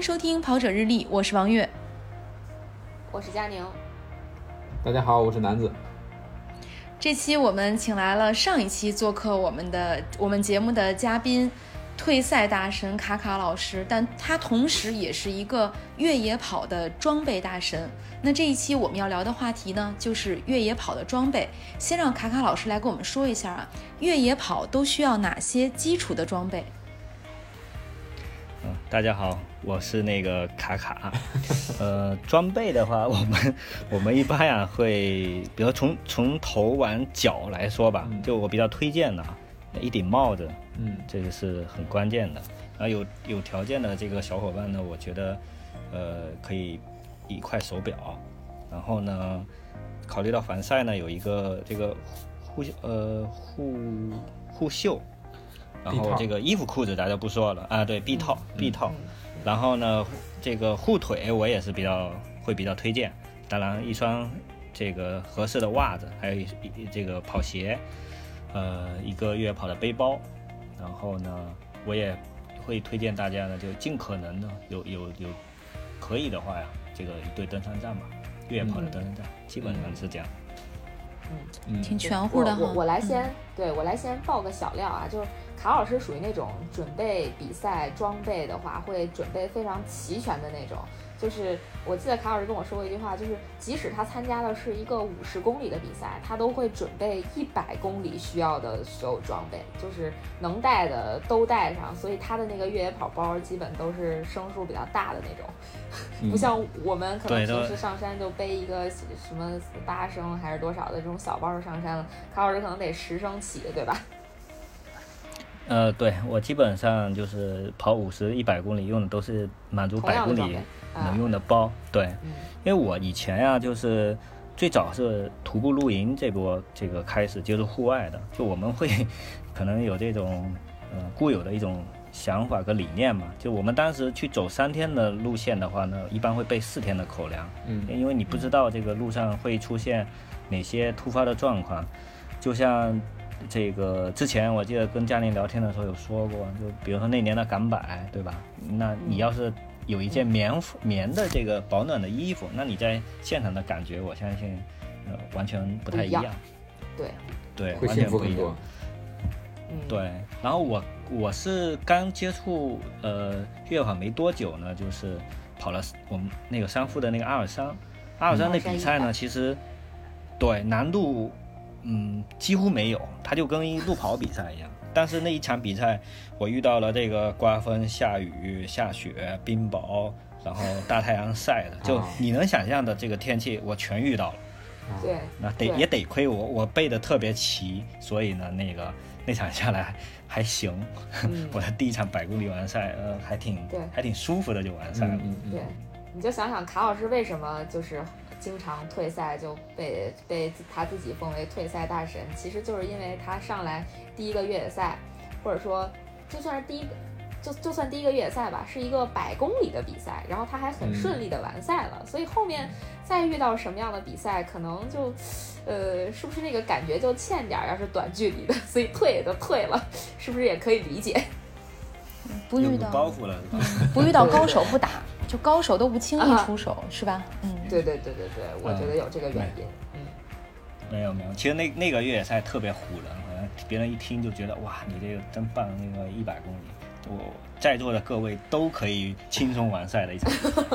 迎收听《跑者日历》，我是王悦，我是佳宁。大家好，我是南子。这期我们请来了上一期做客我们的我们节目的嘉宾，退赛大神卡卡老师，但他同时也是一个越野跑的装备大神。那这一期我们要聊的话题呢，就是越野跑的装备。先让卡卡老师来跟我们说一下啊，越野跑都需要哪些基础的装备？嗯，大家好，我是那个卡卡。呃，装备的话，我们我们一般呀会，比如从从头往脚来说吧，就我比较推荐的，一顶帽子，嗯，这个是很关键的。然后有有条件的这个小伙伴呢，我觉得，呃，可以一块手表。然后呢，考虑到防晒呢，有一个这个护呃护护袖。然后这个衣服裤子咱就不说了啊，对，臂套臂套，然后呢，这个护腿我也是比较会比较推荐，当然一双这个合适的袜子，还有一这个跑鞋，呃，一个越野跑的背包，然后呢，我也会推荐大家呢，就尽可能的有有有可以的话呀，这个一对登山杖吧，越野跑的登山杖，基本上是这样。嗯，挺全乎的哈。我我来先，对我来先爆个小料啊，就是。卡老师属于那种准备比赛装备的话，会准备非常齐全的那种。就是我记得卡老师跟我说过一句话，就是即使他参加的是一个五十公里的比赛，他都会准备一百公里需要的所有装备，就是能带的都带上。所以他的那个越野跑包基本都是升数比较大的那种，不像我们可能平时上山就背一个什么八升还是多少的这种小包上山了。卡老师可能得十升起，对吧？呃，对我基本上就是跑五十一百公里用的都是满足百公里能用的包。对，因为我以前呀就是最早是徒步露营这波这个开始接触户外的，就我们会可能有这种呃固有的一种想法和理念嘛。就我们当时去走三天的路线的话呢，一般会备四天的口粮。嗯，因为你不知道这个路上会出现哪些突发的状况，就像。这个之前我记得跟嘉玲聊天的时候有说过，就比如说那年的港百，对吧？那你要是有一件棉棉的这个保暖的衣服，那你在现场的感觉，我相信，呃，完全不太一样。对，对，完全不一样。对，然后我我是刚接触呃越野跑没多久呢，就是跑了我们那个山富的那个阿尔山，阿尔山的比赛呢，其实对难度。嗯，几乎没有，它就跟一路跑比赛一样。但是那一场比赛，我遇到了这个刮风、下雨、下雪、冰雹，然后大太阳晒的，就你能想象的这个天气，我全遇到了。对，那得也得亏我，我背的特别齐，所以呢，那个 那场下来还行。我的第一场百公里完赛，呃，还挺对，还挺舒服的就完赛了。对，你就想想卡老师为什么就是。经常退赛就被被他自己封为退赛大神，其实就是因为他上来第一个越野赛，或者说就算是第一个，就就算第一个越野赛吧，是一个百公里的比赛，然后他还很顺利的完赛了，所以后面再遇到什么样的比赛，可能就，呃，是不是那个感觉就欠点？要是短距离的，所以退也就退了，是不是也可以理解？不遇到包袱了，不遇到高手不打。就高手都不轻易出手，是吧？嗯，对对对对对，我觉得有这个原因。嗯，没有没有，其实那那个越野赛特别唬人，好像别人一听就觉得哇，你这个真棒，那个一百公里，我在座的各位都可以轻松完赛的一场。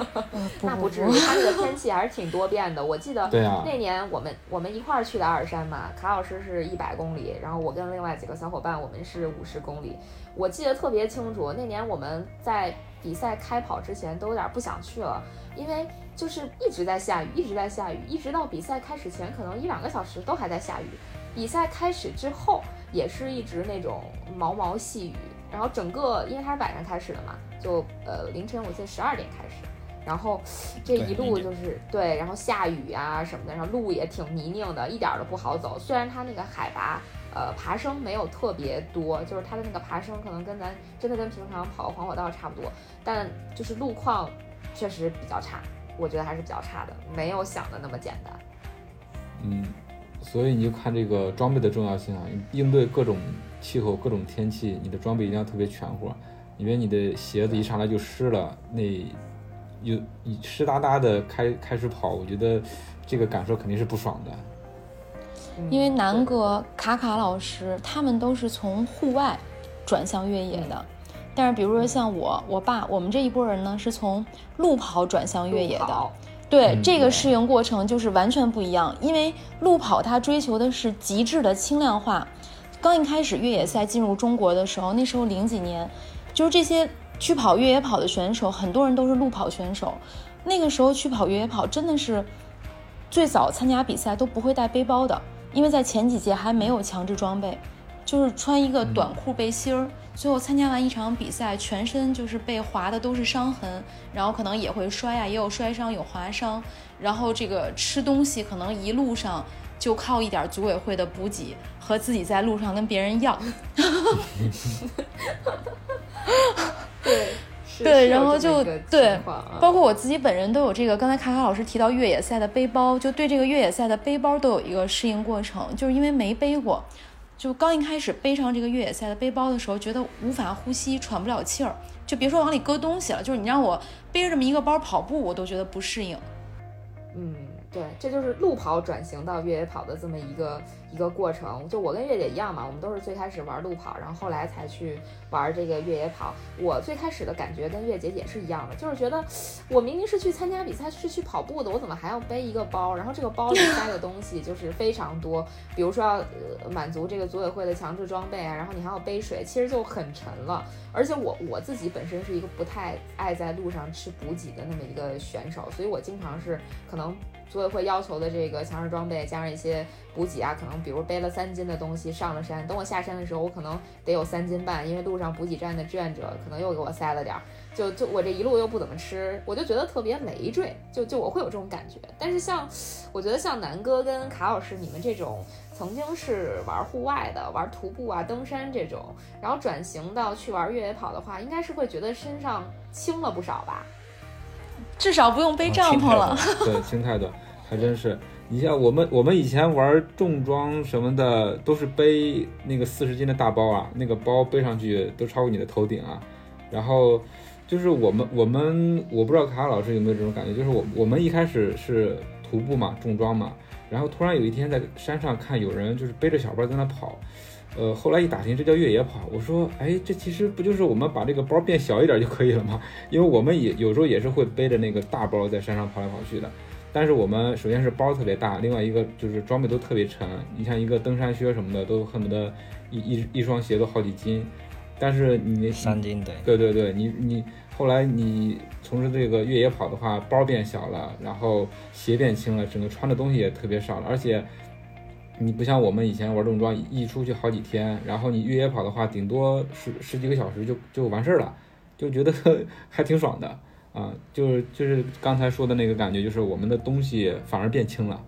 那不至于，他这个天气还是挺多变的。我记得那年我们我们一块儿去的阿尔山嘛，卡老师是一百公里，然后我跟另外几个小伙伴我们是五十公里。我记得特别清楚，那年我们在。比赛开跑之前都有点不想去了，因为就是一直在下雨，一直在下雨，一直到比赛开始前可能一两个小时都还在下雨。比赛开始之后也是一直那种毛毛细雨，然后整个因为它是晚上开始的嘛，就呃凌晨我记得十二点开始，然后这一路就是对，然后下雨啊什么的，然后路也挺泥泞的，一点都不好走。虽然它那个海拔。呃，爬升没有特别多，就是它的那个爬升可能跟咱真的跟平常跑黄火道差不多，但就是路况确实比较差，我觉得还是比较差的，没有想的那么简单。嗯，所以你就看这个装备的重要性啊，应对各种气候、各种天气，你的装备一定要特别全乎。因为你的鞋子一上来就湿了，那有湿哒哒的开开始跑，我觉得这个感受肯定是不爽的。因为南哥、卡卡老师他们都是从户外转向越野的，但是比如说像我、我爸，我们这一波人呢是从路跑转向越野的。对这个适应过程就是完全不一样，因为路跑它追求的是极致的轻量化。刚一开始越野赛进入中国的时候，那时候零几年，就是这些去跑越野跑的选手，很多人都是路跑选手。那个时候去跑越野跑真的是最早参加比赛都不会带背包的，因为在前几届还没有强制装备，就是穿一个短裤背心儿。最后参加完一场比赛，全身就是被划的都是伤痕，然后可能也会摔呀，也有摔伤，有划伤。然后这个吃东西可能一路上就靠一点组委会的补给和自己在路上跟别人要。对对，然后就对，包括我自己本人都有这个。刚才卡卡老师提到越野赛的背包，就对这个越野赛的背包都有一个适应过程，就是因为没背过。就刚一开始背上这个越野赛的背包的时候，觉得无法呼吸，喘不了气儿，就别说往里搁东西了。就是你让我背着这么一个包跑步，我都觉得不适应。嗯，对，这就是路跑转型到越野跑的这么一个。一个过程，就我跟月姐一样嘛，我们都是最开始玩路跑，然后后来才去玩这个越野跑。我最开始的感觉跟月姐也是一样的，就是觉得我明明是去参加比赛，是去跑步的，我怎么还要背一个包？然后这个包里塞的东西就是非常多，比如说要呃满足这个组委会的强制装备啊，然后你还要背水，其实就很沉了。而且我我自己本身是一个不太爱在路上吃补给的那么一个选手，所以我经常是可能组委会要求的这个强制装备加上一些。补给啊，可能比如背了三斤的东西上了山，等我下山的时候，我可能得有三斤半，因为路上补给站的志愿者可能又给我塞了点儿，就就我这一路又不怎么吃，我就觉得特别累赘，就就我会有这种感觉。但是像我觉得像南哥跟卡老师你们这种曾经是玩户外的，玩徒步啊、登山这种，然后转型到去玩越野跑的话，应该是会觉得身上轻了不少吧？至少不用背帐篷了。对，轻太多，还真是。你像我们，我们以前玩重装什么的，都是背那个四十斤的大包啊，那个包背上去都超过你的头顶啊。然后就是我们，我们我不知道卡卡老师有没有这种感觉，就是我我们一开始是徒步嘛，重装嘛，然后突然有一天在山上看有人就是背着小包在那跑，呃，后来一打听这叫越野跑，我说，哎，这其实不就是我们把这个包变小一点就可以了吗？因为我们也有时候也是会背着那个大包在山上跑来跑去的。但是我们首先是包特别大，另外一个就是装备都特别沉。你像一个登山靴什么的，都恨不得一一一双鞋都好几斤。但是你三斤对对对对，你你后来你从事这个越野跑的话，包变小了，然后鞋变轻了，整个穿的东西也特别少了。而且你不像我们以前玩重装，一出去好几天，然后你越野跑的话，顶多十十几个小时就就完事儿了，就觉得 还挺爽的。啊，就是就是刚才说的那个感觉，就是我们的东西反而变轻了，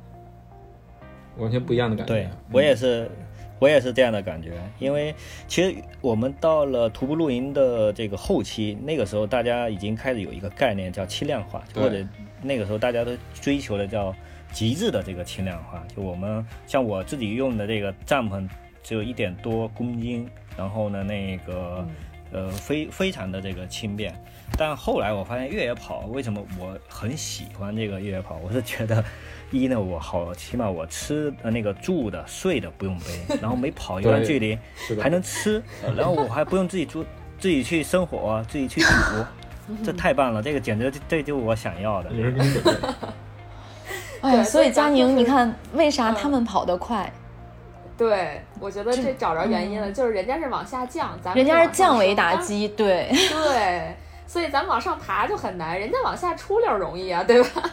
完全不一样的感觉。对我也是，我也是这样的感觉。因为其实我们到了徒步露营的这个后期，那个时候大家已经开始有一个概念叫轻量化，或者那个时候大家都追求的叫极致的这个轻量化。就我们像我自己用的这个帐篷只有一点多公斤，然后呢，那个呃非非常的这个轻便。但后来我发现越野跑为什么我很喜欢这个越野跑？我是觉得，一呢我好起码我吃的那个住的睡的不用背，然后每跑一段距离还能吃，然后我还不用自己煮自己去生火自己去煮，这太棒了！这个简直这就我想要的。哎，所以佳宁，你看为啥他们跑得快？对，我觉得这找着原因了，就是人家是往下降，咱们人家是降维打击，对 对。所以咱们往上爬就很难，人家往下出溜容易啊，对吧？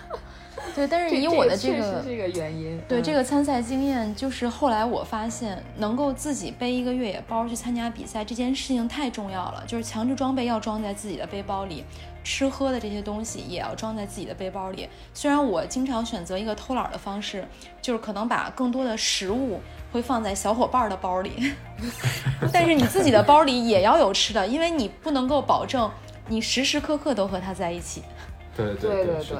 对，但是以我的这个这个原因，对这个参赛经验，就是后来我发现，能够自己背一个越野包去参加比赛这件事情太重要了。就是强制装备要装在自己的背包里，吃喝的这些东西也要装在自己的背包里。虽然我经常选择一个偷懒的方式，就是可能把更多的食物会放在小伙伴的包里，但是你自己的包里也要有吃的，因为你不能够保证。你时时刻刻都和他在一起，对对对对，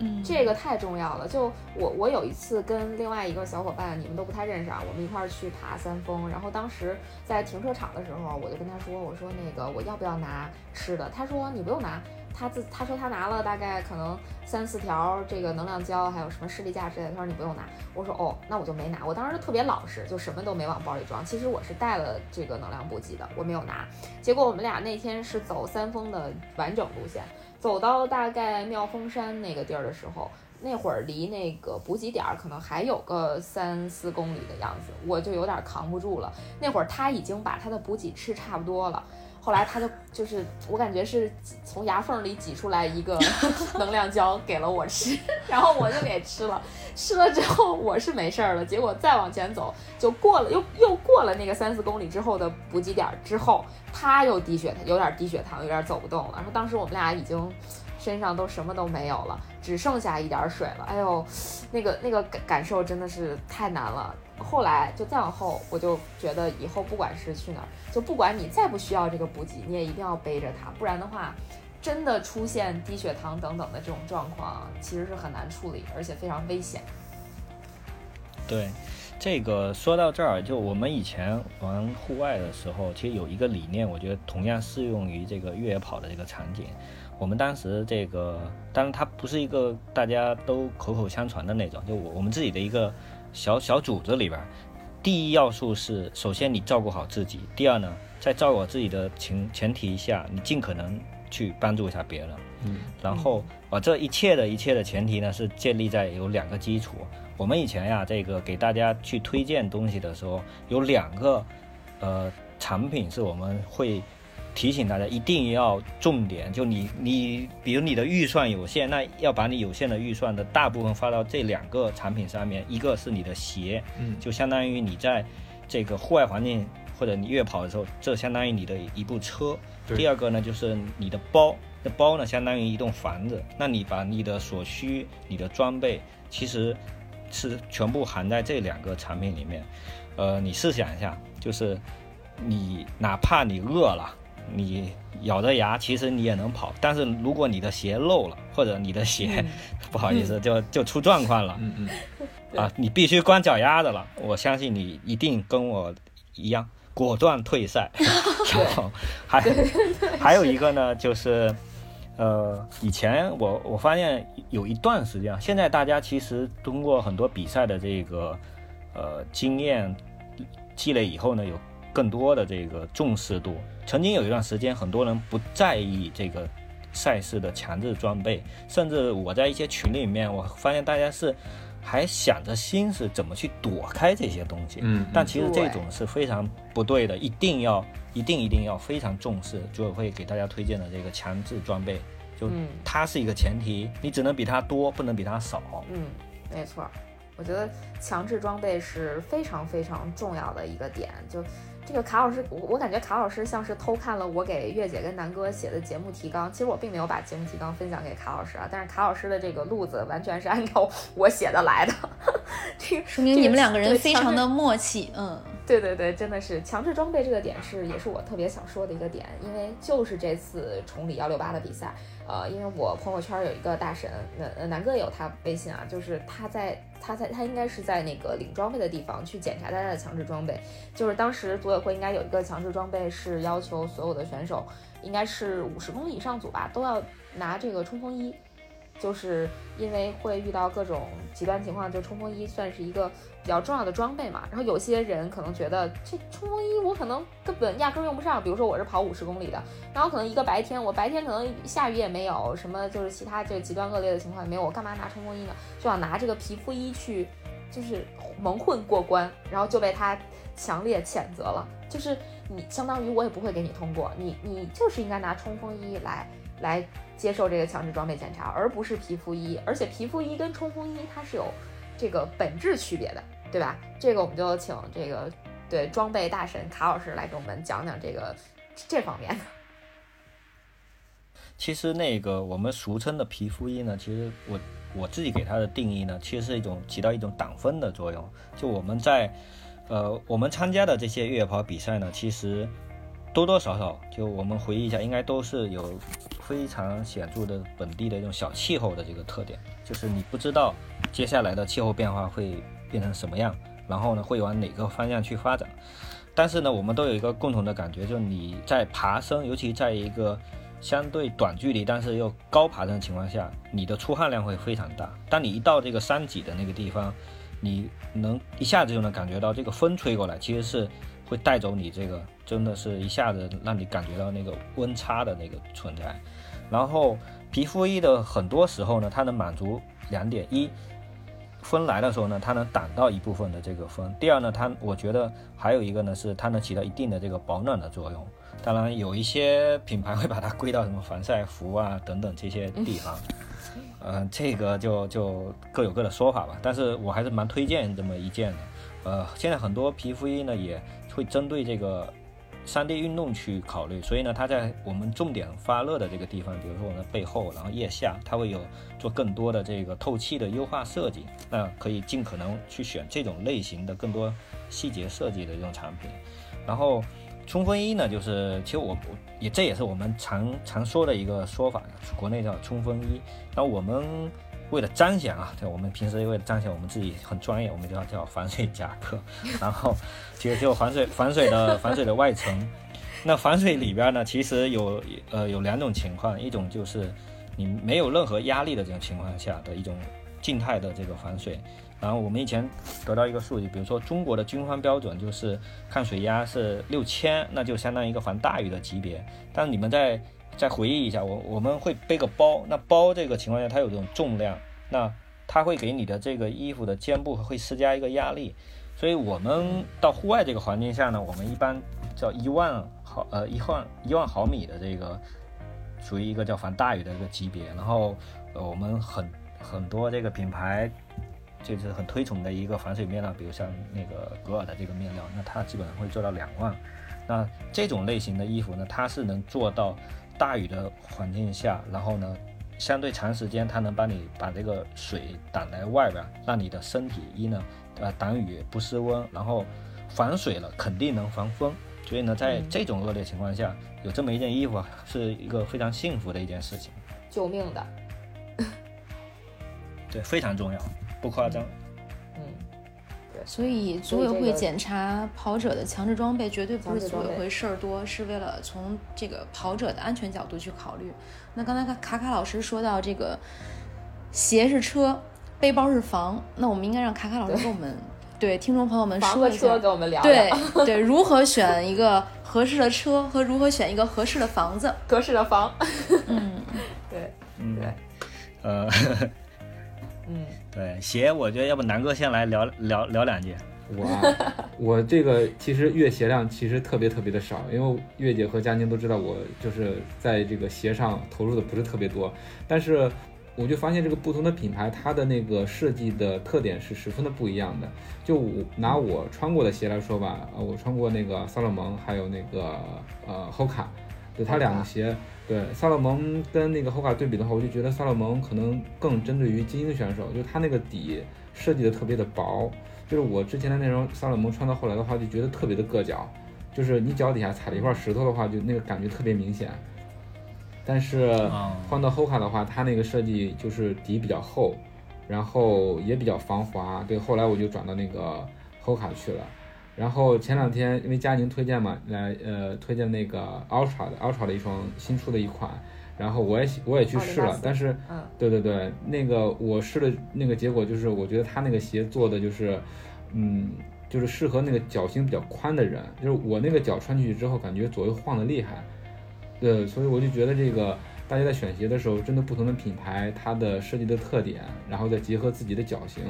嗯，这个太重要了。就我我有一次跟另外一个小伙伴，你们都不太认识啊，我们一块儿去爬三峰，然后当时在停车场的时候，我就跟他说，我说那个我要不要拿吃的？他说你不用拿。他自他说他拿了大概可能三四条这个能量胶，还有什么士力架之类的。他说你不用拿。我说哦，那我就没拿。我当时就特别老实，就什么都没往包里装。其实我是带了这个能量补给的，我没有拿。结果我们俩那天是走三峰的完整路线，走到大概妙峰山那个地儿的时候，那会儿离那个补给点可能还有个三四公里的样子，我就有点扛不住了。那会儿他已经把他的补给吃差不多了。后来他就就是我感觉是从牙缝里挤出来一个 能量胶给了我吃，然后我就给吃了。吃了之后我是没事儿了，结果再往前走就过了又又过了那个三四公里之后的补给点之后，他又低血有点低血糖，有点走不动了。然后当时我们俩已经身上都什么都没有了，只剩下一点水了。哎呦，那个那个感感受真的是太难了。后来就再往后，我就觉得以后不管是去哪儿，就不管你再不需要这个补给，你也一定要背着它，不然的话，真的出现低血糖等等的这种状况，其实是很难处理，而且非常危险。对，这个说到这儿，就我们以前玩户外的时候，其实有一个理念，我觉得同样适用于这个越野跑的这个场景。我们当时这个，当然它不是一个大家都口口相传的那种，就我我们自己的一个。小小组织里边，第一要素是，首先你照顾好自己。第二呢，在照顾好自己的前前提下，你尽可能去帮助一下别人。嗯，然后啊，这一切的一切的前提呢，是建立在有两个基础。我们以前呀，这个给大家去推荐东西的时候，有两个呃产品是我们会。提醒大家一定要重点，就你你，比如你的预算有限，那要把你有限的预算的大部分花到这两个产品上面，一个是你的鞋，嗯，就相当于你在这个户外环境或者你越跑的时候，这相当于你的一部车。第二个呢，就是你的包，那包呢相当于一栋房子。那你把你的所需、你的装备，其实是全部含在这两个产品里面。呃，你试想一下，就是你哪怕你饿了。你咬着牙，其实你也能跑，但是如果你的鞋漏了，或者你的鞋 不好意思，就就出状况了，嗯嗯，啊，你必须光脚丫子了，我相信你一定跟我一样果断退赛。然后还 还有一个呢，就是呃，以前我我发现有一段时间，现在大家其实通过很多比赛的这个呃经验积累以后呢，有更多的这个重视度。曾经有一段时间，很多人不在意这个赛事的强制装备，甚至我在一些群里面，我发现大家是还想着心思怎么去躲开这些东西。嗯，但其实这种是非常不对的，一定要一定一定要非常重视，组委会给大家推荐的这个强制装备，就它是一个前提，你只能比它多，不能比它少。嗯，没错，我觉得强制装备是非常非常重要的一个点，就。这个卡老师，我我感觉卡老师像是偷看了我给月姐跟南哥写的节目提纲。其实我并没有把节目提纲分享给卡老师啊，但是卡老师的这个路子完全是按照我写的来的。这说明你们两个人非常的默契。嗯，对对对，真的是强制装备这个点是也是我特别想说的一个点，因为就是这次崇礼幺六八的比赛。呃，因为我朋友圈有一个大神，南南哥也有他微信啊，就是他在他在他应该是在那个领装备的地方去检查大家的强制装备，就是当时组委会应该有一个强制装备是要求所有的选手，应该是五十公里以上组吧，都要拿这个冲锋衣。就是因为会遇到各种极端情况，就冲锋衣算是一个比较重要的装备嘛。然后有些人可能觉得这冲锋衣我可能根本压根用不上，比如说我是跑五十公里的，然后可能一个白天，我白天可能下雨也没有，什么就是其他这个极端恶劣的情况也没有，我干嘛拿冲锋衣呢？就想拿这个皮肤衣去，就是蒙混过关，然后就被他强烈谴责了。就是你相当于我也不会给你通过，你你就是应该拿冲锋衣来。来接受这个强制装备检查，而不是皮肤衣。而且皮肤衣跟冲锋衣它是有这个本质区别的，对吧？这个我们就请这个对装备大神卡老师来给我们讲讲这个这方面的。其实那个我们俗称的皮肤衣呢，其实我我自己给它的定义呢，其实是一种起到一种挡风的作用。就我们在呃我们参加的这些越野跑比赛呢，其实。多多少少，就我们回忆一下，应该都是有非常显著的本地的这种小气候的这个特点，就是你不知道接下来的气候变化会变成什么样，然后呢会往哪个方向去发展。但是呢，我们都有一个共同的感觉，就是你在爬升，尤其在一个相对短距离但是又高爬升的情况下，你的出汗量会非常大。当你一到这个山脊的那个地方，你能一下子就能感觉到这个风吹过来，其实是会带走你这个，真的是一下子让你感觉到那个温差的那个存在。然后皮肤衣的很多时候呢，它能满足两点：一，风来的时候呢，它能挡到一部分的这个风；第二呢，它我觉得还有一个呢，是它能起到一定的这个保暖的作用。当然，有一些品牌会把它归到什么防晒服啊等等这些地方。嗯，这个就就各有各的说法吧，但是我还是蛮推荐这么一件的。呃，现在很多皮肤衣呢也会针对这个山地运动去考虑，所以呢，它在我们重点发热的这个地方，比如说我们的背后，然后腋下，它会有做更多的这个透气的优化设计，那可以尽可能去选这种类型的更多细节设计的这种产品，然后。冲锋衣呢，就是其实我也这也是我们常常说的一个说法，国内叫冲锋衣。那我们为了彰显啊，对，我们平时为了彰显我们自己很专业，我们就要叫防水夹克。然后其实就防水防水的防水的外层。那防水里边呢，其实有呃有两种情况，一种就是你没有任何压力的这种情况下的一种静态的这个防水。然后我们以前得到一个数据，比如说中国的军方标准就是抗水压是六千，那就相当于一个防大雨的级别。但你们在再回忆一下，我我们会背个包，那包这个情况下它有这种重量，那它会给你的这个衣服的肩部会施加一个压力。所以我们到户外这个环境下呢，我们一般叫一万毫呃一万一万毫米的这个属于一个叫防大雨的一个级别。然后我们很很多这个品牌。就是很推崇的一个防水面料，比如像那个格尔的这个面料，那它基本上会做到两万。那这种类型的衣服呢，它是能做到大雨的环境下，然后呢，相对长时间它能帮你把这个水挡在外边，让你的身体一呢，呃，挡雨不失温，然后防水了肯定能防风。所以呢，在这种恶劣情况下，有这么一件衣服啊，是一个非常幸福的一件事情，救命的。对，非常重要。不夸张，所以组委会检查跑者的强制装备，绝对不是组委会事儿多，是为了从这个跑者的安全角度去考虑。那刚才卡卡卡老师说到这个鞋是车，背包是房，那我们应该让卡卡老师跟我们对听众朋友们说一下，跟我们聊对对，如何选一个合适的车和如何选一个合适的房子，合适的房，嗯，对，嗯，对，呃。嗯，对鞋，我觉得要不南哥先来聊聊聊两句。我我这个其实月鞋量其实特别特别的少，因为月姐和佳宁都知道我就是在这个鞋上投入的不是特别多。但是我就发现这个不同的品牌，它的那个设计的特点是十分的不一样的。就我拿我穿过的鞋来说吧，呃，我穿过那个萨洛蒙，还有那个呃 Hoka，就它两个鞋。对萨洛蒙跟那个 Hoka 对比的话，我就觉得萨洛蒙可能更针对于精英选手，就它那个底设计的特别的薄，就是我之前的那双萨洛蒙穿到后来的话，就觉得特别的硌脚，就是你脚底下踩了一块石头的话，就那个感觉特别明显。但是换到 Hoka 的话，它那个设计就是底比较厚，然后也比较防滑。对，后来我就转到那个 Hoka 去了。然后前两天因为佳宁推荐嘛，来呃推荐那个 Ultra 的 Ultra 的一双新出的一款，然后我也我也去试了，但是，对对对，那个我试的那个结果就是我觉得他那个鞋做的就是，嗯，就是适合那个脚型比较宽的人，就是我那个脚穿进去之后感觉左右晃的厉害，对，所以我就觉得这个。大家在选鞋的时候，针对不同的品牌，它的设计的特点，然后再结合自己的脚型，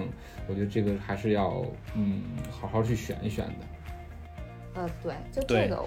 我觉得这个还是要嗯好好去选一选的。呃，对，就这个，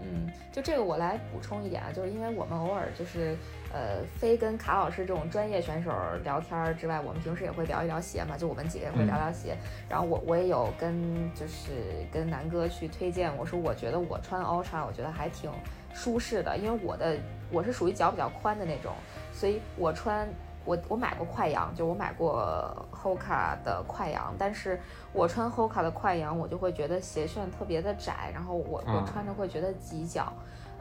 嗯，就这个我来补充一点啊，就是因为我们偶尔就是呃，非跟卡老师这种专业选手聊天之外，我们平时也会聊一聊鞋嘛，就我们几个也会聊聊鞋。然后我我也有跟就是跟南哥去推荐，我说我觉得我穿 Ultra，我觉得还挺。舒适的，因为我的我是属于脚比较宽的那种，所以我穿我我买过快羊，就我买过 Hoka 的快羊，但是我穿 Hoka 的快羊，我就会觉得鞋楦特别的窄，然后我我穿着会觉得挤脚，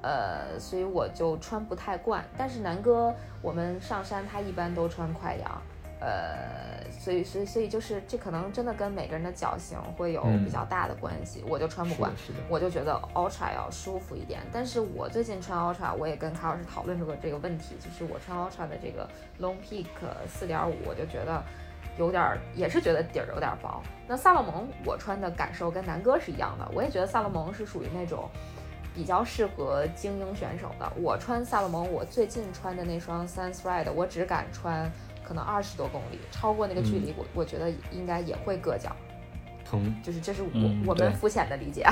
呃，所以我就穿不太惯。但是南哥，我们上山他一般都穿快羊。呃，所以，所以，所以就是这可能真的跟每个人的脚型会有比较大的关系。我就穿不惯，我就觉得 Ultra 要舒服一点。但是我最近穿 Ultra，我也跟卡老师讨论过这个问题，就是我穿 Ultra 的这个 Long Peak 四点五，我就觉得有点，也是觉得底儿有点薄。那萨洛蒙我穿的感受跟南哥是一样的，我也觉得萨洛蒙是属于那种比较适合精英选手的。我穿萨洛蒙，我最近穿的那双 Sense Ride，我只敢穿。可能二十多公里，超过那个距离，我我觉得应该也会硌脚，疼。就是这是我我们肤浅的理解。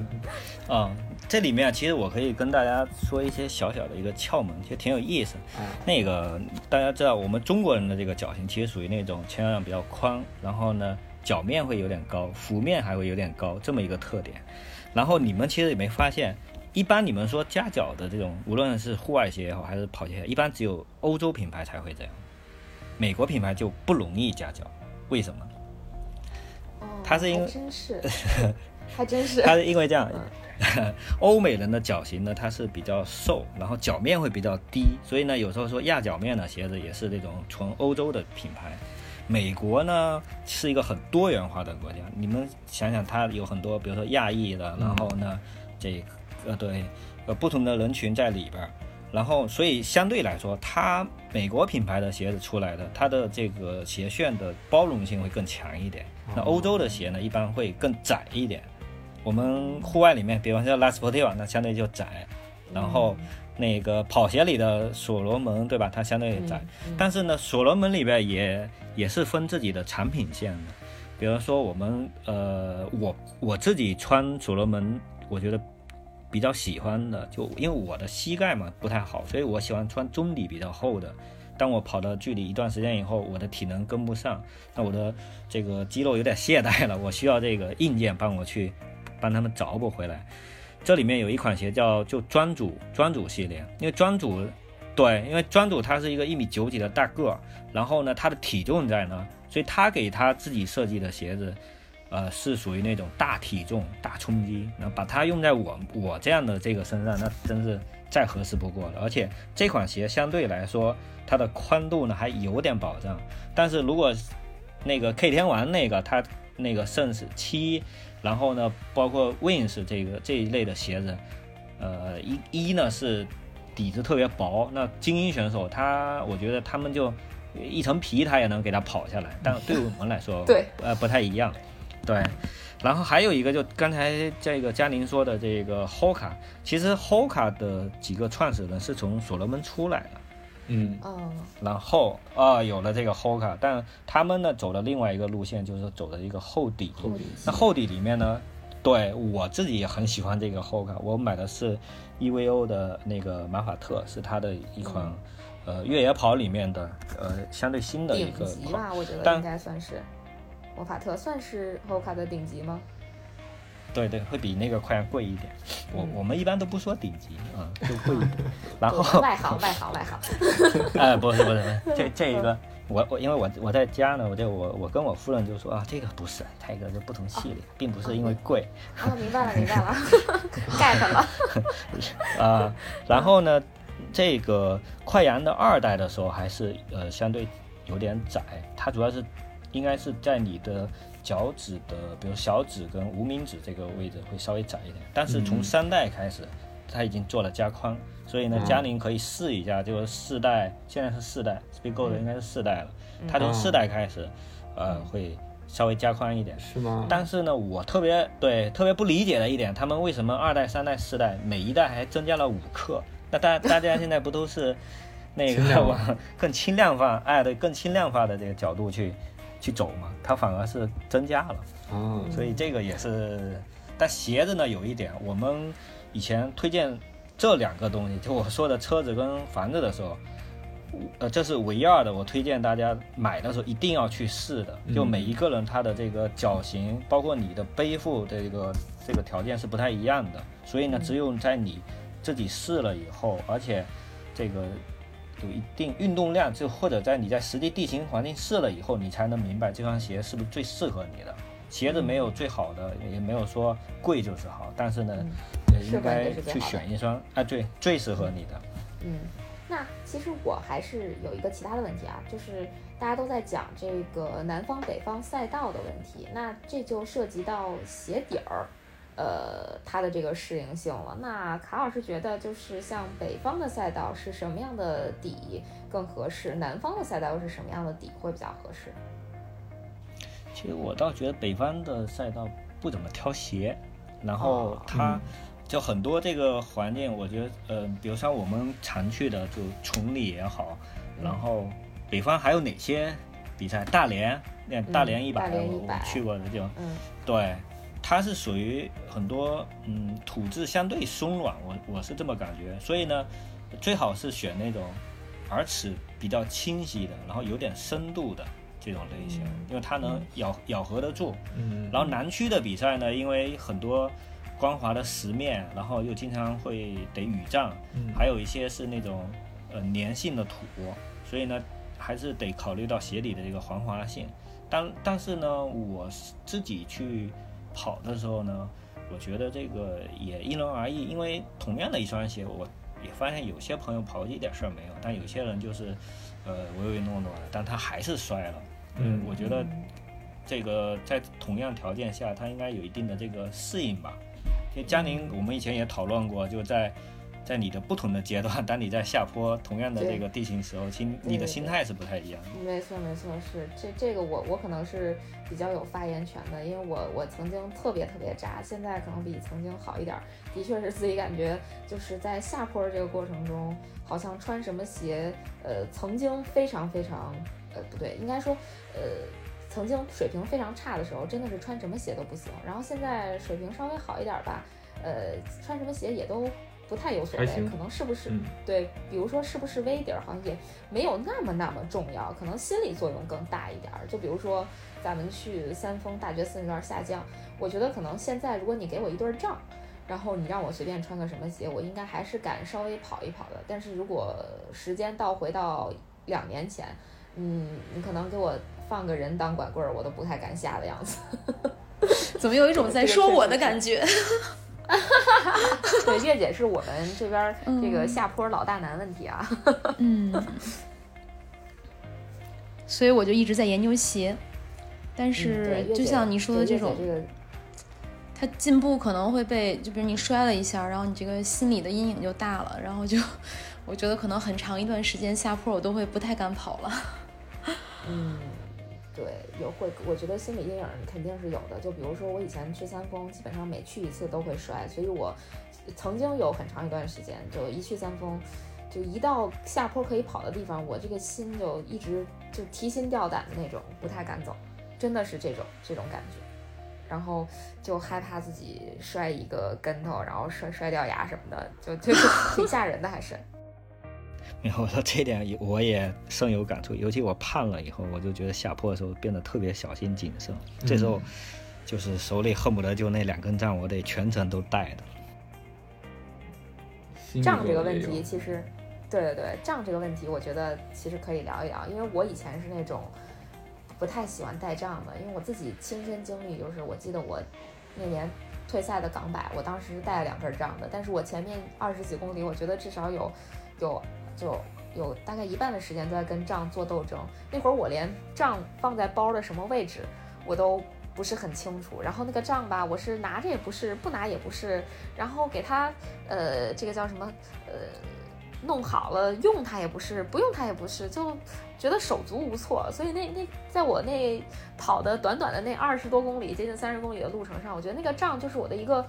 嗯，这里面其实我可以跟大家说一些小小的一个窍门，其实挺有意思。那个大家知道，我们中国人的这个脚型其实属于那种前掌比较宽，然后呢脚面会有点高，腹面还会有点高这么一个特点。然后你们其实也没发现，一般你们说夹脚的这种，无论是户外鞋也好，还是跑鞋，一般只有欧洲品牌才会这样。美国品牌就不容易夹脚，为什么？哦，它是因为真是，还真是，它是因为这样，欧美人的脚型呢，它是比较瘦，然后脚面会比较低，所以呢，有时候说压脚面的鞋子也是那种纯欧洲的品牌。美国呢是一个很多元化的国家，你们想想，它有很多，比如说亚裔的，然后呢，这呃对，呃不同的人群在里边。然后，所以相对来说，它美国品牌的鞋子出来的，它的这个鞋楦的包容性会更强一点。那欧洲的鞋呢，一般会更窄一点。我们户外里面，比方说 La Sportiva，那相对就窄。然后那个跑鞋里的所罗门，对吧？它相对窄。但是呢，所罗门里边也也是分自己的产品线的。比如说我们，呃，我我自己穿所罗门，我觉得。比较喜欢的，就因为我的膝盖嘛不太好，所以我喜欢穿中底比较厚的。当我跑的距离一段时间以后，我的体能跟不上，那我的这个肌肉有点懈怠了，我需要这个硬件帮我去帮他们找补回来。这里面有一款鞋叫就专主专主系列，因为专主对，因为专主他是一个一米九几的大个儿，然后呢他的体重在呢，所以他给他自己设计的鞋子。呃，是属于那种大体重、大冲击，那把它用在我我这样的这个身上，那真是再合适不过了。而且这款鞋相对来说，它的宽度呢还有点保障。但是如果那个 K 天王那个，它那个 Sense 七，然后呢，包括 Wins 这个这一类的鞋子，呃，一一呢是底子特别薄，那精英选手他，我觉得他们就一层皮他也能给他跑下来，但对我们来说，对，呃，不太一样。对，然后还有一个，就刚才这个嘉宁说的这个 Hoka，其实 Hoka 的几个创始人是从所罗门出来的，嗯，哦，然后啊有了这个 Hoka，但他们呢走了另外一个路线，就是走的一个厚底。那厚底里面呢，对我自己也很喜欢这个 Hoka，我买的是 EVO 的那个马法特，是它的一款呃越野跑里面的呃相对新的一个，顶级吧，我觉得应该算是。魔法特算是 Hoka 的顶级吗？对对，会比那个快要贵一点。我我们一般都不说顶级啊，就贵一点。然后外行外行外行。哎，不是不是不是，这 这一个我我因为我我在家呢，我就我我跟我夫人就说啊，这个不是，它一个是不同系列，并不是因为贵。哦，明白了明白了，get 了。啊，然后呢，这个快羊的二代的时候还是呃相对有点窄，它主要是。应该是在你的脚趾的，比如小指跟无名指这个位置会稍微窄一点，但是从三代开始，它已经做了加宽，所以呢，佳宁可以试一下，就是四代，现在是四代，Speedgo 的应该是四代了，它从四代开始，呃，会稍微加宽一点，是吗？但是呢，我特别对特别不理解的一点，他们为什么二代、三代、四代每一代还增加了五克？那大大家现在不都是那个往更轻量化，哎，对，更轻量化的这个角度去。去走嘛，它反而是增加了，嗯，所以这个也是。但鞋子呢，有一点，我们以前推荐这两个东西，就我说的车子跟房子的时候，呃，这是唯二的，我推荐大家买的时候一定要去试的。就每一个人他的这个脚型，包括你的背负这个这个条件是不太一样的，所以呢，只有在你自己试了以后，而且这个。有一定运动量，就或者在你在实际地形环境试了以后，你才能明白这双鞋是不是最适合你的。鞋子没有最好的，也没有说贵就是好，但是呢，也应该去选一双啊，对，最适合你的。嗯，那其实我还是有一个其他的问题啊，就是大家都在讲这个南方北方赛道的问题，那这就涉及到鞋底儿。呃，它的这个适应性了。那卡老师觉得，就是像北方的赛道是什么样的底更合适？南方的赛道又是什么样的底会比较合适？其实我倒觉得北方的赛道不怎么挑鞋，然后它就很多这个环境，我觉得，呃，比如像我们常去的就崇礼也好，然后北方还有哪些比赛？大连，那大连一百，我去过的就，嗯，对。它是属于很多嗯土质相对松软，我我是这么感觉，所以呢，最好是选那种耳齿比较清晰的，然后有点深度的这种类型，因为它能咬咬合得住。嗯。然后南区的比赛呢，因为很多光滑的石面，然后又经常会得雨障，还有一些是那种呃粘性的土，所以呢，还是得考虑到鞋底的这个防滑性。但但是呢，我自己去。跑的时候呢，我觉得这个也因人而异，因为同样的一双鞋，我也发现有些朋友跑一点事儿没有，但有些人就是，呃，唯唯诺诺的，但他还是摔了。嗯，我觉得这个在同样条件下，他应该有一定的这个适应吧。因为佳宁，我们以前也讨论过，就在。在你的不同的阶段，当你在下坡同样的这个地形时候，心你的心态是不太一样的。没错，没错，是这这个我我可能是比较有发言权的，因为我我曾经特别特别渣，现在可能比曾经好一点。的确是自己感觉就是在下坡这个过程中，好像穿什么鞋，呃，曾经非常非常，呃，不对，应该说，呃，曾经水平非常差的时候，真的是穿什么鞋都不行。然后现在水平稍微好一点吧，呃，穿什么鞋也都。不太有所谓，可能是不是对？比如说是不是 V 底儿，好像也没有那么那么重要，可能心理作用更大一点儿。就比如说咱们去三峰大觉寺那段下降，我觉得可能现在如果你给我一对杖，然后你让我随便穿个什么鞋，我应该还是敢稍微跑一跑的。但是如果时间倒回到两年前，嗯，你可能给我放个人当拐棍儿，我都不太敢下的样子。怎么有一种在说我的感觉？对，月姐是我们这边这个下坡老大难问题啊。嗯，所以我就一直在研究鞋，但是就像你说的这种，它进步可能会被，就比如你摔了一下，然后你这个心理的阴影就大了，然后就我觉得可能很长一段时间下坡我都会不太敢跑了。嗯。对，有会，我觉得心理阴影肯定是有的。就比如说我以前去三峰，基本上每去一次都会摔，所以我曾经有很长一段时间，就一去三峰，就一到下坡可以跑的地方，我这个心就一直就提心吊胆的那种，不太敢走，真的是这种这种感觉。然后就害怕自己摔一个跟头，然后摔摔掉牙什么的，就就挺吓人的，还是。没有，我说这点我也深有感触，尤其我胖了以后，我就觉得下坡的时候变得特别小心谨慎。这时候就是手里恨不得就那两根杖，我得全程都带的。杖这个问题，其实，对对对，杖这个问题，我觉得其实可以聊一聊，因为我以前是那种不太喜欢带杖的，因为我自己亲身经历就是，我记得我那年退赛的港百，我当时是带了两根杖的，但是我前面二十几公里，我觉得至少有有。就有大概一半的时间都在跟账做斗争。那会儿我连账放在包的什么位置我都不是很清楚。然后那个账吧，我是拿着也不是，不拿也不是。然后给它，呃，这个叫什么？呃，弄好了用它也不是，不用它也不是，就觉得手足无措。所以那那在我那跑的短短的那二十多公里，接近三十公里的路程上，我觉得那个账就是我的一个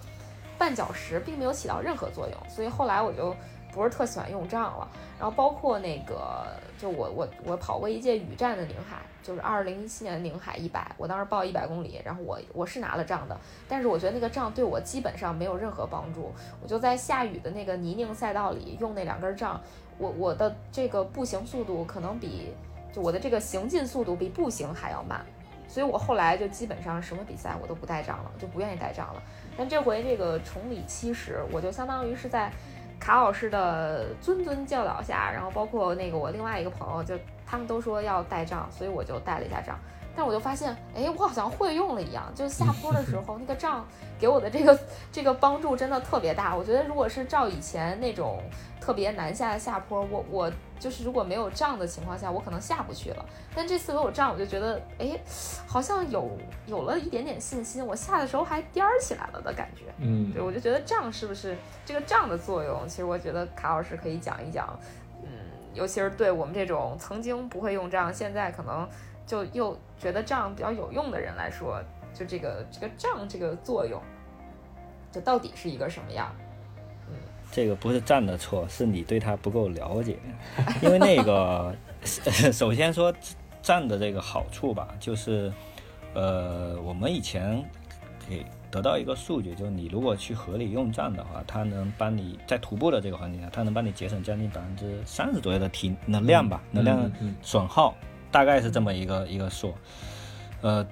绊脚石，并没有起到任何作用。所以后来我就。不是特喜欢用杖了，然后包括那个，就我我我跑过一届雨战的宁海，就是二零一七年的宁海一百，我当时报一百公里，然后我我是拿了杖的，但是我觉得那个杖对我基本上没有任何帮助，我就在下雨的那个泥泞赛道里用那两根杖，我我的这个步行速度可能比就我的这个行进速度比步行还要慢，所以我后来就基本上什么比赛我都不带杖了，就不愿意带杖了，但这回这个崇礼七十，我就相当于是在。卡老师的谆谆教导下，然后包括那个我另外一个朋友，就他们都说要带账，所以我就带了一下账。但我就发现，哎，我好像会用了一样，就下坡的时候，那个账给我的这个这个帮助真的特别大。我觉得如果是照以前那种特别难下的下坡，我我就是如果没有账的情况下，我可能下不去了。但这次我有账，我就觉得，哎，好像有有了一点点信心，我下的时候还颠儿起来了的感觉。嗯，对，我就觉得账是不是这个账的作用？其实我觉得卡老师可以讲一讲，嗯，尤其是对我们这种曾经不会用账，现在可能。就又觉得账比较有用的人来说，就这个这个账这个作用，就到底是一个什么样？嗯，这个不是站的错，是你对它不够了解。因为那个，首先说站的这个好处吧，就是呃，我们以前给得到一个数据，就是你如果去合理用站的话，它能帮你在徒步的这个环境下，它能帮你节省将近百分之三十左右的体能量吧，能量损耗。大概是这么一个一个数，呃，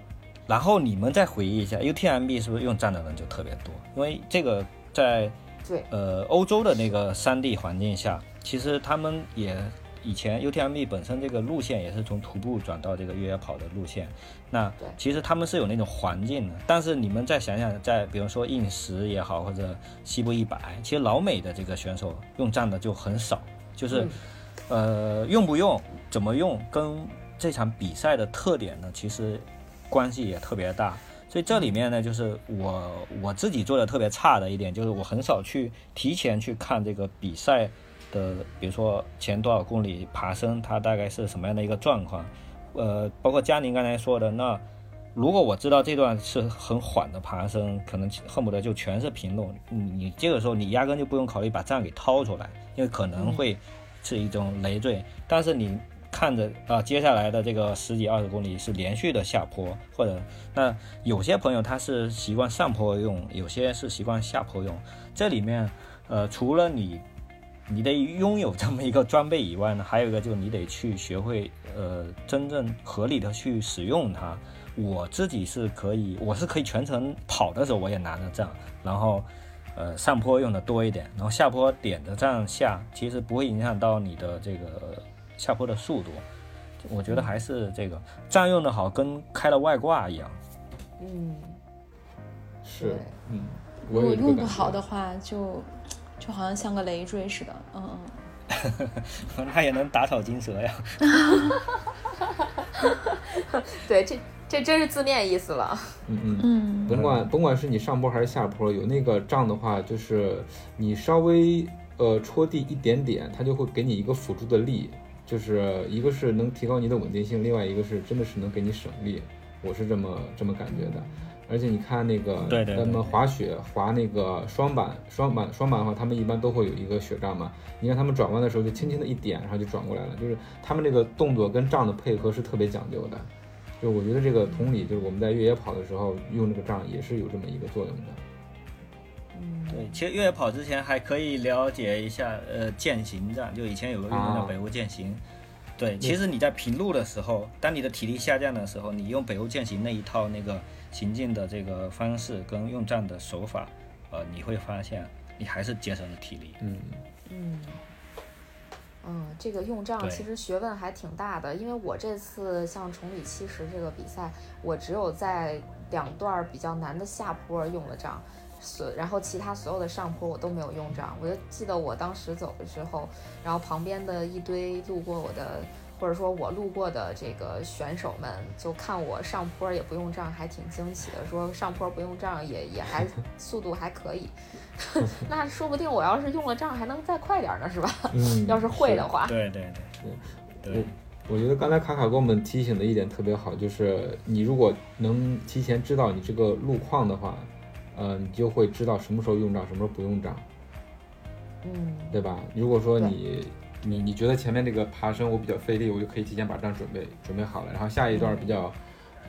然后你们再回忆一下，UTMB 是不是用站的人就特别多？因为这个在对呃欧洲的那个山地环境下，其实他们也以前 UTMB 本身这个路线也是从徒步转到这个越野跑的路线，那其实他们是有那种环境的。但是你们再想想，在比如说硬石也好，或者西部一百，其实老美的这个选手用站的就很少，就是呃用不用，怎么用跟。这场比赛的特点呢，其实关系也特别大，所以这里面呢，就是我我自己做的特别差的一点，就是我很少去提前去看这个比赛的，比如说前多少公里爬升，它大概是什么样的一个状况。呃，包括佳宁刚才说的，那如果我知道这段是很缓的爬升，可能恨不得就全是平路，你这个时候你压根就不用考虑把杖给掏出来，因为可能会是一种累赘，但是你。看着啊，接下来的这个十几二十公里是连续的下坡，或者那有些朋友他是习惯上坡用，有些是习惯下坡用。这里面，呃，除了你，你得拥有这么一个装备以外呢，还有一个就是你得去学会，呃，真正合理的去使用它。我自己是可以，我是可以全程跑的时候我也拿着杖，然后，呃，上坡用的多一点，然后下坡点着杖下，其实不会影响到你的这个。下坡的速度，我觉得还是这个占用的好，跟开了外挂一样。嗯，是，嗯，如果用不好的话，就就好像像个累赘似的。嗯嗯，那也能打草惊蛇呀。对，这这真是字面意思了。嗯嗯嗯，甭管甭管是你上坡还是下坡，有那个杖的话，就是你稍微呃戳地一点点，它就会给你一个辅助的力。就是一个是能提高你的稳定性，另外一个是真的是能给你省力，我是这么这么感觉的。而且你看那个咱们滑雪滑那个双板双板双板的话，他们一般都会有一个雪杖嘛。你看他们转弯的时候就轻轻的一点，然后就转过来了。就是他们这个动作跟杖的配合是特别讲究的。就我觉得这个同理，就是我们在越野跑的时候用这个杖也是有这么一个作用的。对，其实越野跑之前还可以了解一下，呃，践行杖，就以前有个运动叫北欧践行。对，其实你在平路的时候，当你的体力下降的时候，你用北欧践行那一套那个行进的这个方式跟用杖的手法，呃，你会发现你还是节省了体力。嗯嗯嗯，这个用杖其实学问还挺大的，因为我这次像崇礼七十这个比赛，我只有在两段比较难的下坡用了杖。所然后其他所有的上坡我都没有用杖，我就记得我当时走的时候，然后旁边的一堆路过我的，或者说我路过的这个选手们，就看我上坡也不用杖，还挺惊喜的，说上坡不用杖也也还 速度还可以，那说不定我要是用了杖还能再快点呢，是吧？要是会的话。对对对对。我觉得刚才卡卡给我们提醒的一点特别好，就是你如果能提前知道你这个路况的话。呃，你就会知道什么时候用账，什么时候不用账，嗯，对吧？如果说你你你觉得前面这个爬升我比较费力，我就可以提前把账准备准备好了，然后下一段比较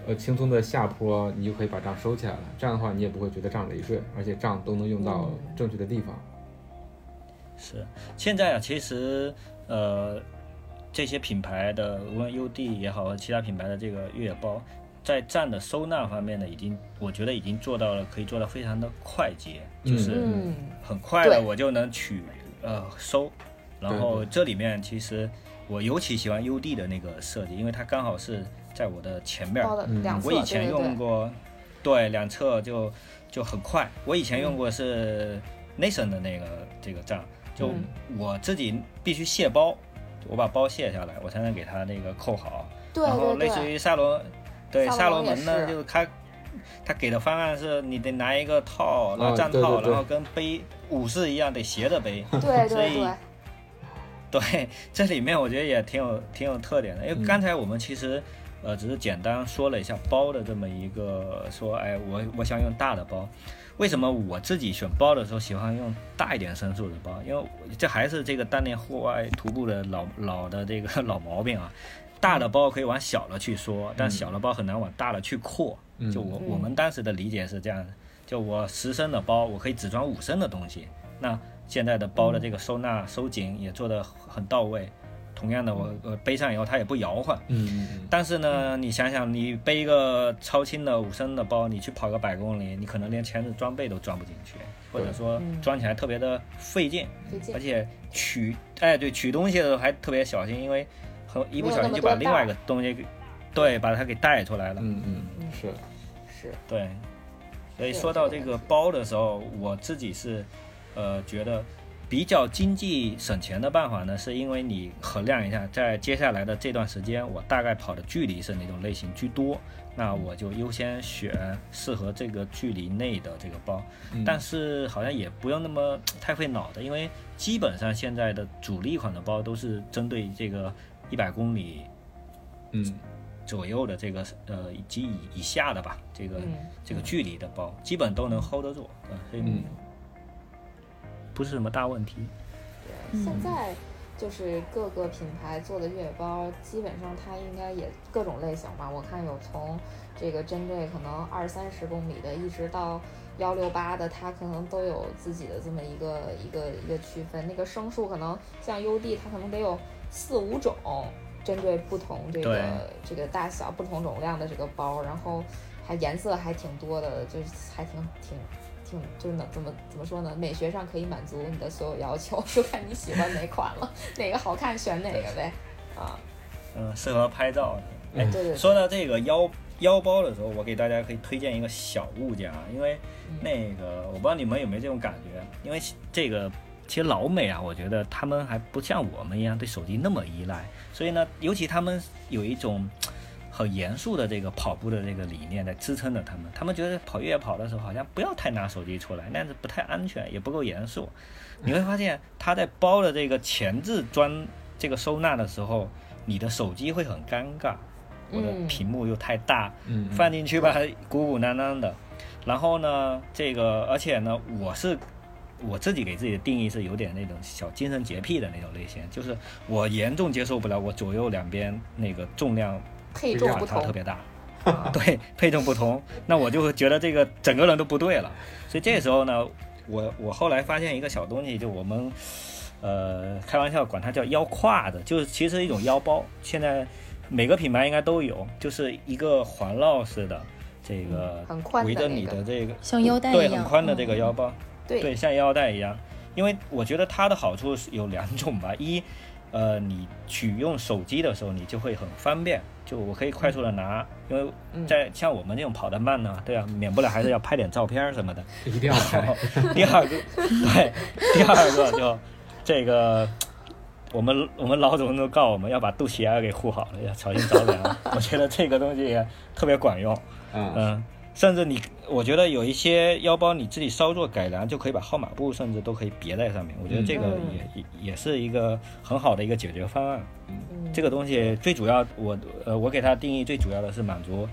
呃轻松的下坡，你就可以把账收起来了。这样的话，你也不会觉得账累赘，而且账都能用到正确的地方。是，现在啊，其实呃，这些品牌的无论 UD 也好，其他品牌的这个越野包。在站的收纳方面呢，已经我觉得已经做到了，可以做到非常的快捷，就是很快的我就能取呃收，然后这里面其实我尤其喜欢 UD 的那个设计，因为它刚好是在我的前面，我以前用过，对两侧就就很快。我以前用过是 Nation 的那个这个账，就我自己必须卸包，我把包卸下来，我才能给它那个扣好。然后类似于萨罗，对萨罗门呢，就是他。他给的方案是你得拿一个套，拿战套，然后跟背武士一样得斜着背。对 对对。对，这里面我觉得也挺有挺有特点的，因为刚才我们其实呃只是简单说了一下包的这么一个说，哎，我我想用大的包，为什么我自己选包的时候喜欢用大一点升数的包？因为这还是这个当年户外徒步的老老的这个 老毛病啊，大的包可以往小了去缩，但小的包很难往大了去扩。就我我们当时的理解是这样的，就我十升的包，我可以只装五升的东西。那现在的包的这个收纳收紧也做得很到位。同样的，我呃背上以后它也不摇晃。嗯嗯嗯。但是呢，你想想，你背一个超轻的五升的包，你去跑个百公里，你可能连前置装备都装不进去，或者说装起来特别的费劲。费劲。而且取哎对取东西的时候还特别小心，因为和一不小心就把另外一个东西给对把它给带出来了。嗯嗯是是。对，所以说到这个包的时候，我自己是，呃，觉得比较经济省钱的办法呢，是因为你衡量一下，在接下来的这段时间，我大概跑的距离是哪种类型居多，那我就优先选适合这个距离内的这个包。但是好像也不用那么太费脑的，因为基本上现在的主力款的包都是针对这个一百公里，嗯。左右的这个呃以及以以下的吧，这个这个距离的包基本都能 hold 得住，所以不是什么大问题。对，现在就是各个品牌做的越野包，基本上它应该也各种类型吧。我看有从这个针对可能二三十公里的，一直到幺六八的，它可能都有自己的这么一个一个一个区分。那个升数可能像 UD，它可能得有四五种。针对不同这个这个大小、不同容量的这个包，然后还颜色还挺多的，就是还挺挺挺，就是能怎么怎么说呢？美学上可以满足你的所有要求，就看你喜欢哪款了，哪个好看选哪个呗。啊，嗯，适合拍照。哎，对对。说到这个腰腰包的时候，我给大家可以推荐一个小物件啊，因为那个我不知道你们有没有这种感觉，因为这个。其实老美啊，我觉得他们还不像我们一样对手机那么依赖，所以呢，尤其他们有一种很严肃的这个跑步的这个理念在支撑着他们。他们觉得跑越野跑的时候，好像不要太拿手机出来，那样子不太安全，也不够严肃。你会发现他在包的这个前置装这个收纳的时候，你的手机会很尴尬，我的屏幕又太大，放进去吧鼓鼓囊囊的。然后呢，这个而且呢，我是。我自己给自己的定义是有点那种小精神洁癖的那种类型，就是我严重接受不了我左右两边那个重量配重不同特别大，对配重不同，那我就会觉得这个整个人都不对了。所以这时候呢，我我后来发现一个小东西，就我们呃开玩笑管它叫腰胯子，就是其实一种腰包。现在每个品牌应该都有，就是一个环绕式的这个围着你的这个像腰带对很宽的这个腰包。对，像腰带一样，因为我觉得它的好处是有两种吧。一，呃，你取用手机的时候，你就会很方便，就我可以快速的拿，因为在像我们这种跑得慢呢，对啊，免不了还是要拍点照片什么的。一定要拍。第二个，对，第二个就这个，我们我们老总都告我们要把肚脐眼给护好了，要小心着凉。我觉得这个东西特别管用。嗯。甚至你，我觉得有一些腰包你自己稍作改良，就可以把号码布甚至都可以别在上面。我觉得这个也也也是一个很好的一个解决方案。嗯，这个东西最主要，我呃我给它定义最主要的是满足，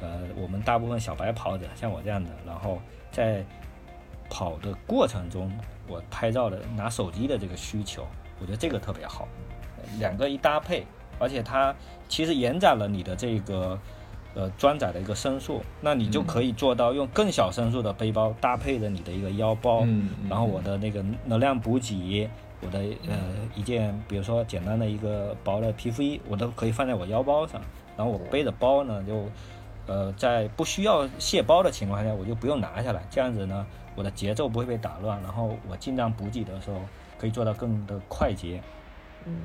呃我们大部分小白跑者像我这样的，然后在跑的过程中我拍照的拿手机的这个需求，我觉得这个特别好。两个一搭配，而且它其实延展了你的这个。呃，装载的一个升数，那你就可以做到用更小升数的背包搭配着你的一个腰包，然后我的那个能量补给，我的呃一件，比如说简单的一个薄的皮肤衣，我都可以放在我腰包上，然后我背着包呢，就呃在不需要卸包的情况下，我就不用拿下来，这样子呢，我的节奏不会被打乱，然后我尽量补给的时候，可以做到更的快捷。嗯，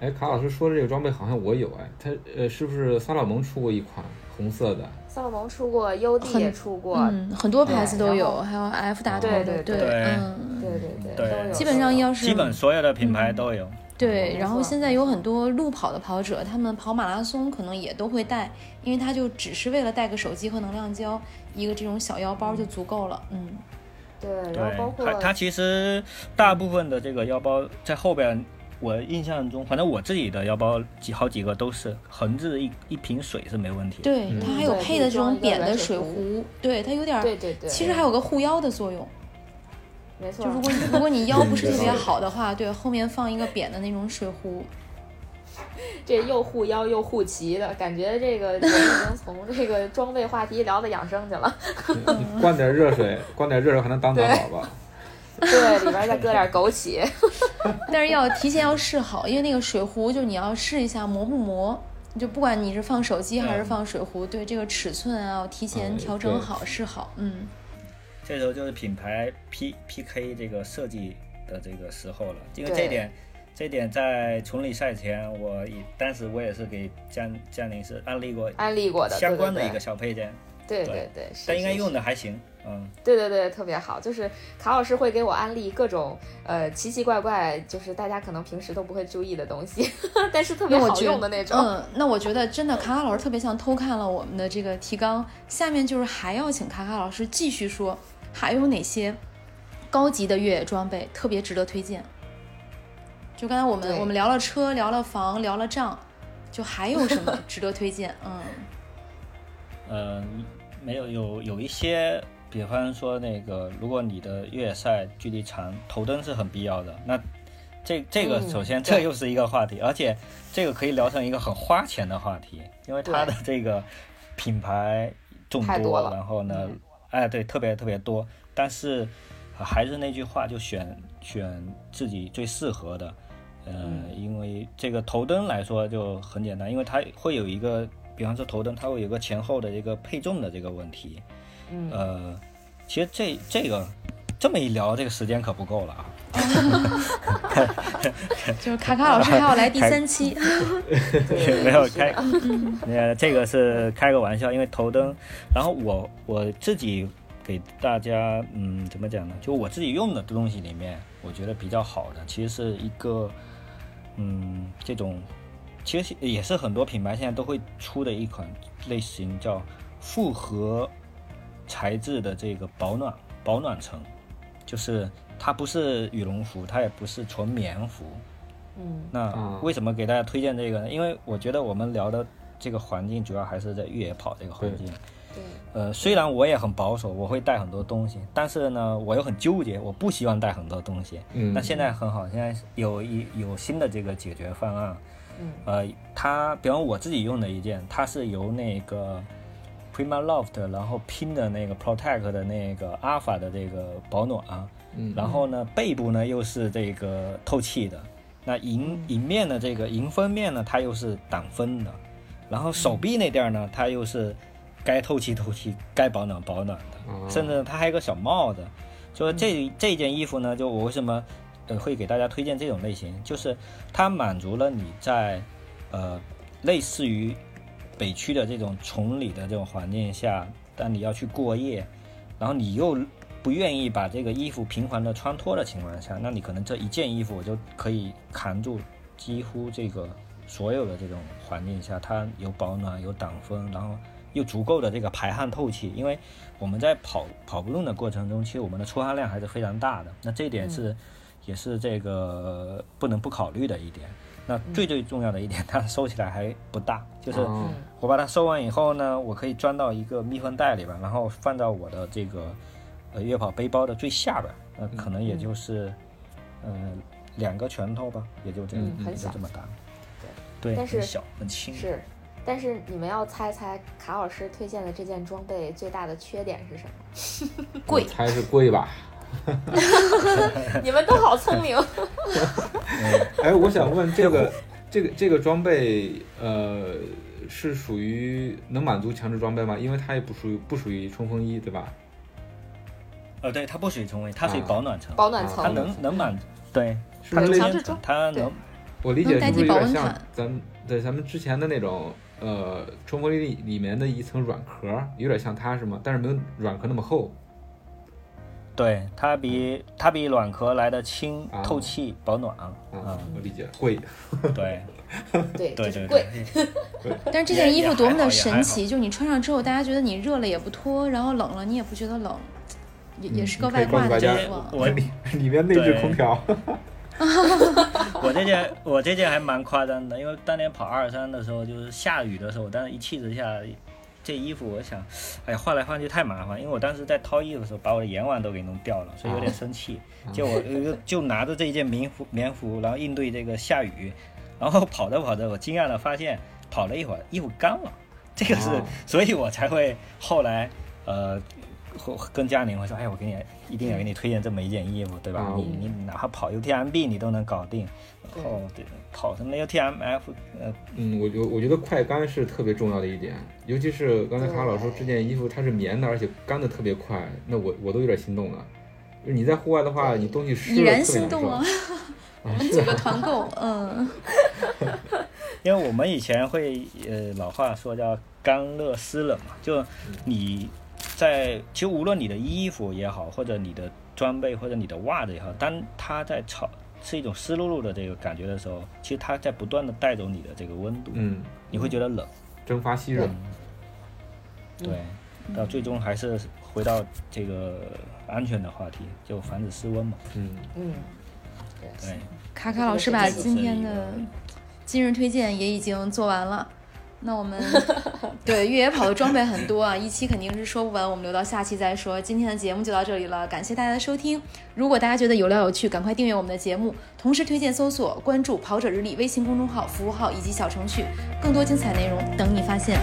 哎，卡老师说的这个装备好像我有哎，他呃是不是萨洛蒙出过一款红色的？萨洛蒙出过，UD 也出过，嗯，很多牌子都有，还有 F 打头的，对对对，嗯，对对对，都有。基本上要是基本所有的品牌都有。对，然后现在有很多路跑的跑者，他们跑马拉松可能也都会带，因为他就只是为了带个手机和能量胶，一个这种小腰包就足够了。嗯，对，然后包括它其实大部分的这个腰包在后边，我印象中，反正我自己的腰包几好几个都是横置一一瓶水是没问题。对，它还有配的这种扁的水壶，对，它有点，对对对，其实还有个护腰的作用。没错，就如果如果你腰不是特别好的话，对，后面放一个扁的那种水壶，这又护腰又护脐的感觉，这个已经从这个装备话题聊到养生去了。灌点热水，灌点热水还能当暖宝宝。对，里边再搁点枸杞。但是要提前要试好，因为那个水壶就你要试一下磨不磨，就不管你是放手机还是放水壶，对这个尺寸啊，要提前调整好试好，嗯。这时候就是品牌 P P K 这个设计的这个时候了，因为这点，这点在崇礼赛前，我也当时我也是给江江宁是安利过，安利过的相关的一个小配件，对对对，但应该用的还行，嗯，对对对，特别好，就是卡老师会给我安利各种呃奇奇怪怪，就是大家可能平时都不会注意的东西，但是特别好用的那种。嗯，那我觉得真的卡卡老师特别像偷看了我们的这个提纲，下面就是还要请卡卡老师继续说。还有哪些高级的越野装备特别值得推荐？就刚才我们我们聊了车，聊了房，聊了账，就还有什么 值得推荐？嗯，呃，没有，有有一些，比方说那个，如果你的越野赛距离长，头灯是很必要的。那这这个首先这又是一个话题，而且这个可以聊成一个很花钱的话题，因为它的这个品牌众多，然后呢。哎，对，特别特别多，但是还是那句话，就选选自己最适合的，呃，因为这个头灯来说就很简单，因为它会有一个，比方说头灯，它会有个前后的一个配重的这个问题，嗯，呃，其实这这个这么一聊，这个时间可不够了啊，就是卡卡老师还要来第三期，没有开，呃，这个是开个玩笑，因为头灯，然后我我自己给大家，嗯，怎么讲呢？就我自己用的东西里面，我觉得比较好的，其实是一个，嗯，这种，其实也是很多品牌现在都会出的一款类型，叫复合材质的这个保暖保暖层，就是它不是羽绒服，它也不是纯棉服。嗯，那为什么给大家推荐这个呢？因为我觉得我们聊的这个环境主要还是在越野跑这个环境。对。呃，虽然我也很保守，我会带很多东西，但是呢，我又很纠结，我不希望带很多东西。嗯。那现在很好，现在有一有新的这个解决方案。嗯。呃，它，比方我自己用的一件，它是由那个 Prima Loft 然后拼的那个 Protect 的那个 Alpha 的这个保暖。嗯。然后呢，背部呢又是这个透气的。那迎迎面的这个迎风面呢，它又是挡风的，然后手臂那地儿呢，它又是该透气透气，该保暖保暖的，甚至它还有个小帽子。所以这这件衣服呢，就我为什么呃会给大家推荐这种类型，就是它满足了你在呃类似于北区的这种崇礼的这种环境下，但你要去过夜，然后你又。不愿意把这个衣服频繁的穿脱的情况下，那你可能这一件衣服我就可以扛住几乎这个所有的这种环境下，它有保暖、有挡风，然后又足够的这个排汗透气。因为我们在跑跑步动的过程中，其实我们的出汗量还是非常大的，那这一点是也是这个不能不考虑的一点。那最最重要的一点，它收起来还不大，就是我把它收完以后呢，我可以装到一个密封袋里边，然后放到我的这个。呃，月跑背包的最下边，那可能也就是，嗯，两个拳头吧，也就这样，很小这么大，对，对，但是小很轻。是，但是你们要猜猜卡老师推荐的这件装备最大的缺点是什么？贵，猜是贵吧？你们都好聪明。哎，我想问这个这个这个装备，呃，是属于能满足强制装备吗？因为它也不属于不属于冲锋衣，对吧？呃，对，它不属于冲锋衣，它属于保暖层。保暖层，它能能满足，对，它强制装，它能，我理解是不是有点像咱们对咱们之前的那种呃冲锋衣里面的一层软壳，有点像它是吗？但是没有软壳那么厚。对，它比它比软壳来的轻、透气、保暖啊。啊，我理解，贵。对，对对对贵。但是这件衣服多么的神奇，就是你穿上之后，大家觉得你热了也不脱，然后冷了你也不觉得冷，也也是个外挂的衣服。我里里面内置空调。我这件我这件还蛮夸张的，因为当年跑二三的时候，就是下雨的时候，但是一气之下。这衣服我想，哎呀，换来换去太麻烦，因为我当时在掏衣服的时候，把我的眼网都给弄掉了，所以有点生气。就我就拿着这一件棉服棉服，然后应对这个下雨，然后跑着跑着，我惊讶的发现，跑了一会儿，衣服干了。这个是，所以我才会后来，呃。跟家里会说，哎，我给你一定要给你推荐这么一件衣服，对吧？你你哪怕跑 UTMB 你都能搞定，然后，对，跑什么 UTMF，呃，嗯，我我我觉得快干是特别重要的一点，尤其是刚才卡老说这件衣服它是棉的，而且干的特别快，那我我都有点心动了。就你在户外的话，你东西湿了，已然心动了。我们几个团购，嗯。因为我们以前会，呃，老话说叫干热湿冷嘛，就你。在其实无论你的衣服也好，或者你的装备，或者你的袜子也好，当它在潮是一种湿漉漉的这个感觉的时候，其实它在不断的带走你的这个温度，嗯，你会觉得冷，蒸发吸热，对，到最终还是回到这个安全的话题，就防止失温嘛，嗯。嗯，对，卡卡老师把今天的今日推荐也已经做完了。那我们 对越野跑的装备很多啊，一期肯定是说不完，我们留到下期再说。今天的节目就到这里了，感谢大家的收听。如果大家觉得有料有趣，赶快订阅我们的节目，同时推荐搜索关注“跑者日历”微信公众号、服务号以及小程序，更多精彩内容等你发现。